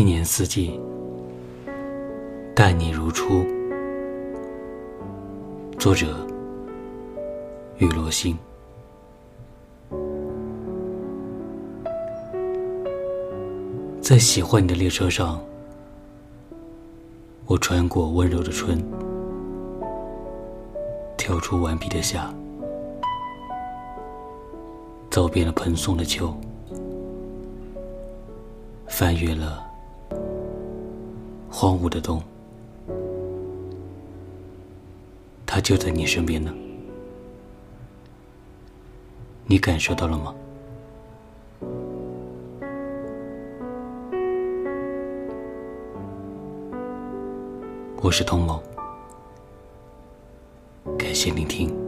一年四季，待你如初。作者：雨落星。在喜欢你的列车上，我穿过温柔的春，跳出顽皮的夏，走遍了蓬松的秋。翻越了荒芜的冬，它就在你身边呢。你感受到了吗？我是童某，感谢聆听。